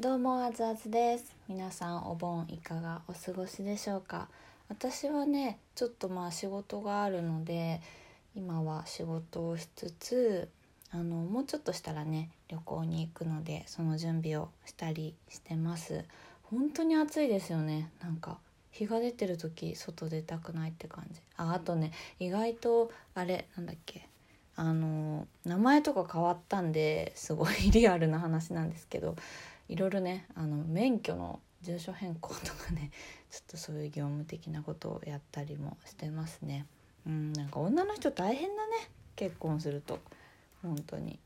どうもあずあずです。皆さんお盆いかがお過ごしでしょうか？私はねちょっとまあ仕事があるので今は仕事をしつつあのもうちょっとしたらね旅行に行くのでその準備をしたりしてます。本当に暑いですよね。なんか日が出てる時外出たくないって感じ。ああとね意外とあれなんだっけ？あの名前とか変わったんですごいリアルな話なんですけどいろいろねあの免許の住所変更とかね ちょっとそういう業務的なことをやったりもしてますね。うんなんか女の人大変だね。結婚すると。本当に。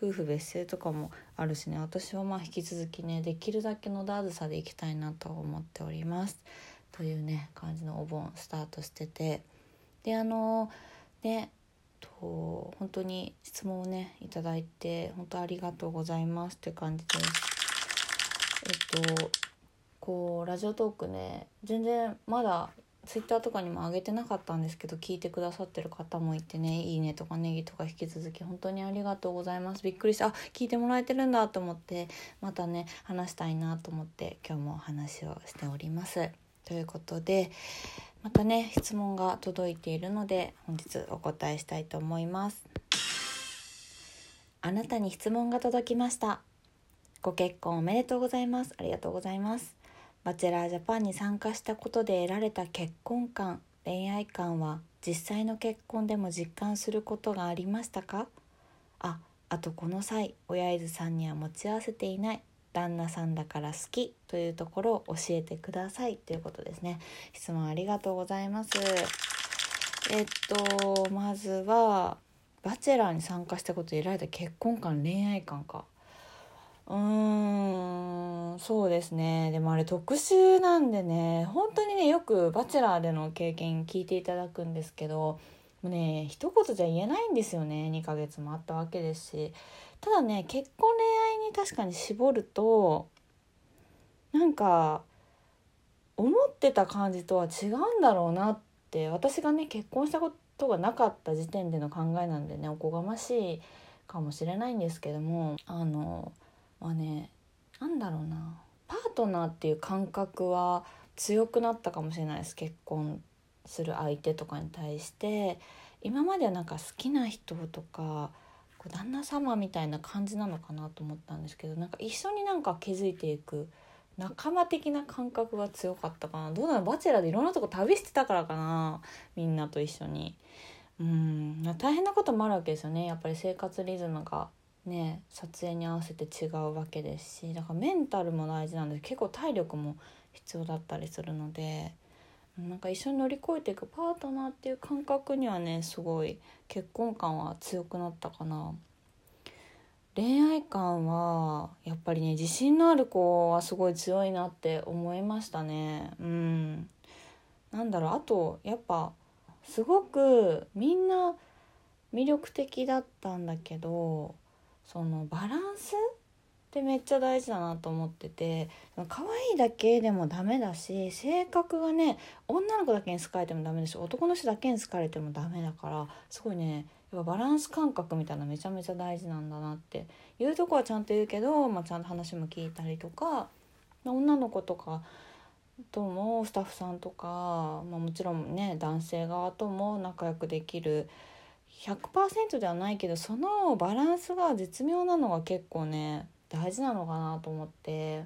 夫婦別姓とかもあるしね。私はまあ引き続きねできるだけのダーズさでいきたいなと思っております。というね感じのお盆スタートしてて。であのねと本当に質問をねいただいて本当ありがとうございますって感じです。えっとこうラジオトークね全然まだツイッターとかにも上げてなかったんですけど聞いてくださってる方もいてねいいねとかネギとか引き続き本当にありがとうございます。びっくりしたあ聞いてもらえてるんだと思ってまたね話したいなと思って今日も話をしております。ということでまたね質問が届いているので本日お答えしたいと思います。あなたに質問が届きました。ご結婚おめでとうございます。ありがとうございます。バチェラージャパンに参加したことで得られた結婚観恋愛観は実際の結婚でも実感することがありましたか？ああとこの際親伊豆さんには持ち合わせていない旦那さんだから好きというところを教えてくださいということですね。質問ありがとうございます。えっとまずはバチェラーに参加したことで得られた結婚観恋愛観か。うーんそうですね。でもあれ特殊なんでね本当にねよく「バチェラー」での経験聞いていただくんですけどもうね一言じゃ言えないんですよね2ヶ月もあったわけですし。ただね結婚恋愛に確かに絞るとなんか思ってた感じとは違うんだろうなって私がね結婚したことがなかった時点での考えなんでねおこがましいかもしれないんですけどもあのまあねなんだろうな。パートナーっていう感覚は強くなったかもしれないです。結婚する相手とかに対して。今まではなんか好きな人とかこう旦那様みたいな感じなのかなと思ったんですけどなんか一緒になんか気づいていく仲間的な感覚が強かったかな。どうなの？バチェラーでいろんなとこ旅してたからかな。みんなと一緒に。うん。大変なこともあるわけですよね。やっぱり生活リズムがね撮影に合わせて違うわけですしだからメンタルも大事なんで結構体力も必要だったりするのでなんか一緒に乗り越えていくパートナーっていう感覚にはねすごい結婚観は強くなったかな。恋愛観はやっぱりね自信のある子はすごい強いなって思いましたねうんなんだろうあとやっぱすごくみんな魅力的だったんだけどそのバランスってめっちゃ大事だなと思ってて可愛いだけでもダメだし性格がね女の子だけに好かれてもダメだし男の人だけに好かれてもダメだからすごいねやっぱバランス感覚みたいなめちゃめちゃ大事なんだなっていうとこはちゃんと言うけど、まあ、ちゃんと話も聞いたりとか女の子とかともスタッフさんとか、まあ、もちろんね男性側とも仲良くできる100%ではないけどそのバランスが絶妙なのが結構ね大事なのかなと思って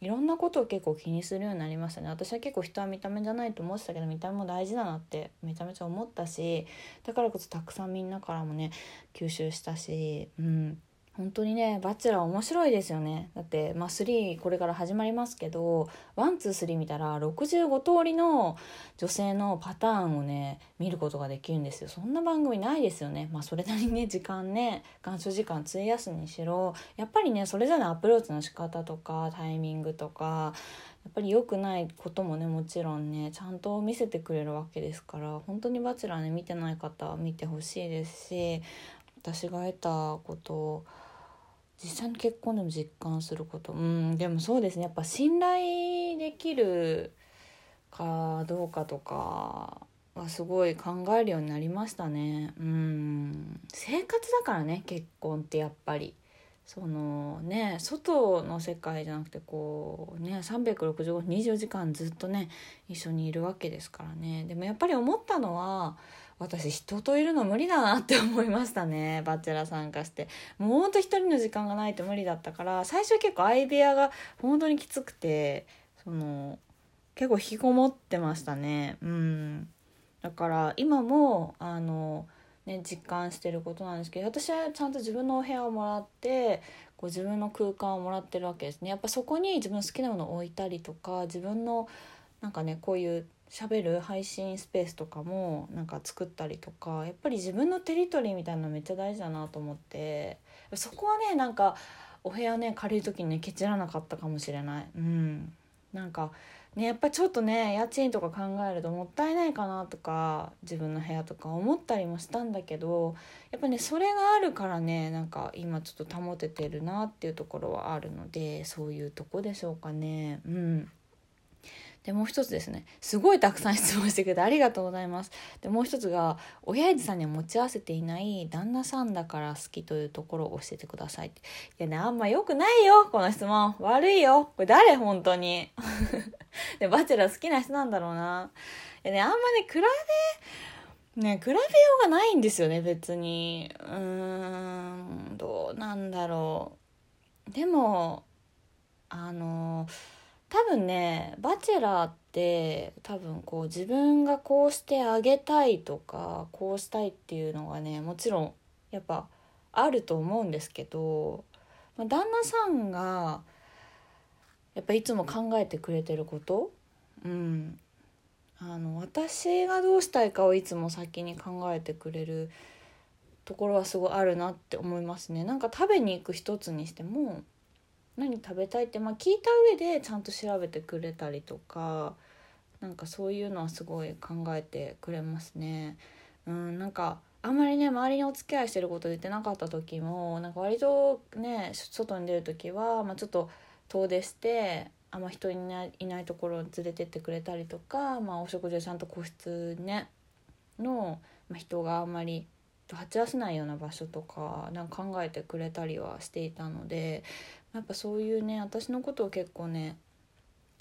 いろんなことを結構気にするようになりましたね。私は結構人は見た目じゃないと思ってたけど見た目も大事だなってめちゃめちゃ思ったしだからこそたくさんみんなからもね吸収したしうん。本当にねバチェラー面白いですよね。だってまあ3これから始まりますけど123見たら65通りの女性のパターンをね見ることができるんですよ。そんな番組ないですよね。まあそれなりにね時間ね鑑賞時間費やすにしろやっぱりねそれぞれのアプローチの仕方とかタイミングとかやっぱり良くないこともねもちろんねちゃんと見せてくれるわけですから本当に「バチェラーね」見てない方は見てほしいですし私が得たこと実際の結婚でも実感すること。うんでもそうですね。やっぱ信頼できるかどうかとかはすごい考えるようになりましたね。うん。生活だからね結婚ってやっぱり。そのね外の世界じゃなくてこうね36524時間ずっとね一緒にいるわけですからね。でもやっぱり思ったのは私人といるの無理だなって思いましたね バチェラ参加して。もうほんと一人の時間がないと無理だったから最初結構アイデアが本当にきつくてその結構引きこもってましたね。うん。だから今もあのね実感してることなんですけど私はちゃんと自分のお部屋をもらってこう自分の空間をもらってるわけですね。やっぱそこに自分の好きなものを置いたりとか自分のなんかねこういう喋る配信スペースとかもなんか作ったりとかやっぱり自分のテリトリーみたいなのめっちゃ大事だなと思ってそこはねなんかお部屋ね借りる時にねケチらなかったかもしれない。うん。なんかねやっぱちょっとね家賃とか考えるともったいないかなとか自分の部屋とか思ったりもしたんだけどやっぱねそれがあるからねなんか今ちょっと保ててるなっていうところはあるのでそういうとこでしょうかねうん。でもう一つですね。すごいたくさん質問してくれてありがとうございます。でもう一つが親父さんには持ち合わせていない旦那さんだから好きというところを教えてください。いやねあんま良くないよこの質問。悪いよ。これ誰本当に。でバチェラー好きな人なんだろうな。いやねあんまね比べね比べようがないんですよね別に。うーんどうなんだろう。でもあのー多分ねバチェラーって多分こう自分がこうしてあげたいとかこうしたいっていうのがねもちろんやっぱあると思うんですけど、まあ、旦那さんがやっぱいつも考えてくれてることうんあの私がどうしたいかをいつも先に考えてくれるところはすごいあるなって思いますね。なんか食べに行く一つにしても何食べたいって、まあ、聞いた上でちゃんと調べてくれたりとかなんかそういうのはすごい考えてくれますね。うんなんかあんまりね周りにお付き合いしてること言ってなかった時もなんか割とね外に出る時は、まあ、ちょっと遠出してあんま人いないいないところに連れてってくれたりとか、まあ、お食事をちゃんと個室ねの、まあ、人があんまり鉢合わせないような場所とかなんか考えてくれたりはしていたのでやっぱそういうね私のことを結構ね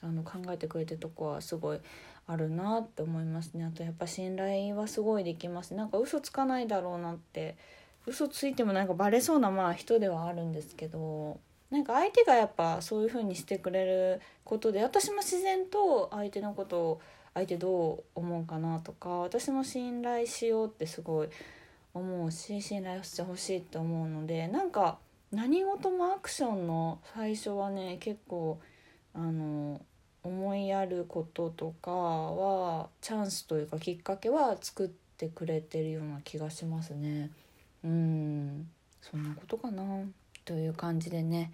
あの考えてくれてるとこはすごいあるなって思いますね。あとやっぱ信頼はすごいできます。なんか嘘つかないだろうなって嘘ついてもなんかバレそうなまあ人ではあるんですけどなんか相手がやっぱそういう風にしてくれることで私も自然と相手のことを相手どう思うかなとか私も信頼しようってすごい思うし信頼してほしいって思うのでなんか何事もアクションの最初はね結構あの思いやることとかはチャンスというかきっかけは作ってくれてるような気がしますね。うんそんなことかな？という感じでね。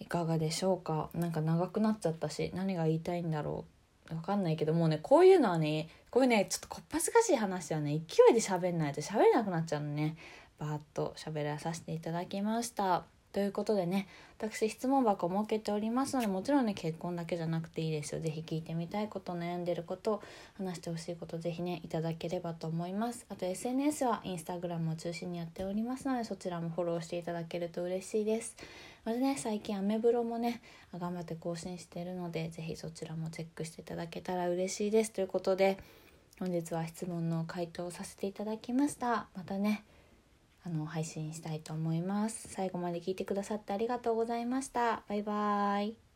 いかがでしょうか？なんか長くなっちゃったし何が言いたいんだろう？わかんないけどもうねこういうのはねこういうねちょっとこっぱずかしい話はね勢いで喋んないと喋れなくなっちゃうのね。バーッと喋らさせていただきました。ということでね私質問箱設けておりますのでもちろんね結婚だけじゃなくていいですよ。是非聞いてみたいこと悩んでること話してほしいこと是非ねいただければと思います。あと SNS は Instagram を中心にやっておりますのでそちらもフォローしていただけると嬉しいです。まずね最近アメブロもね頑張って更新してるので是非そちらもチェックしていただけたら嬉しいです。ということで本日は質問の回答をさせていただきました。またねあの配信したいと思います。最後まで聞いてくださってありがとうございました。バイバーイ。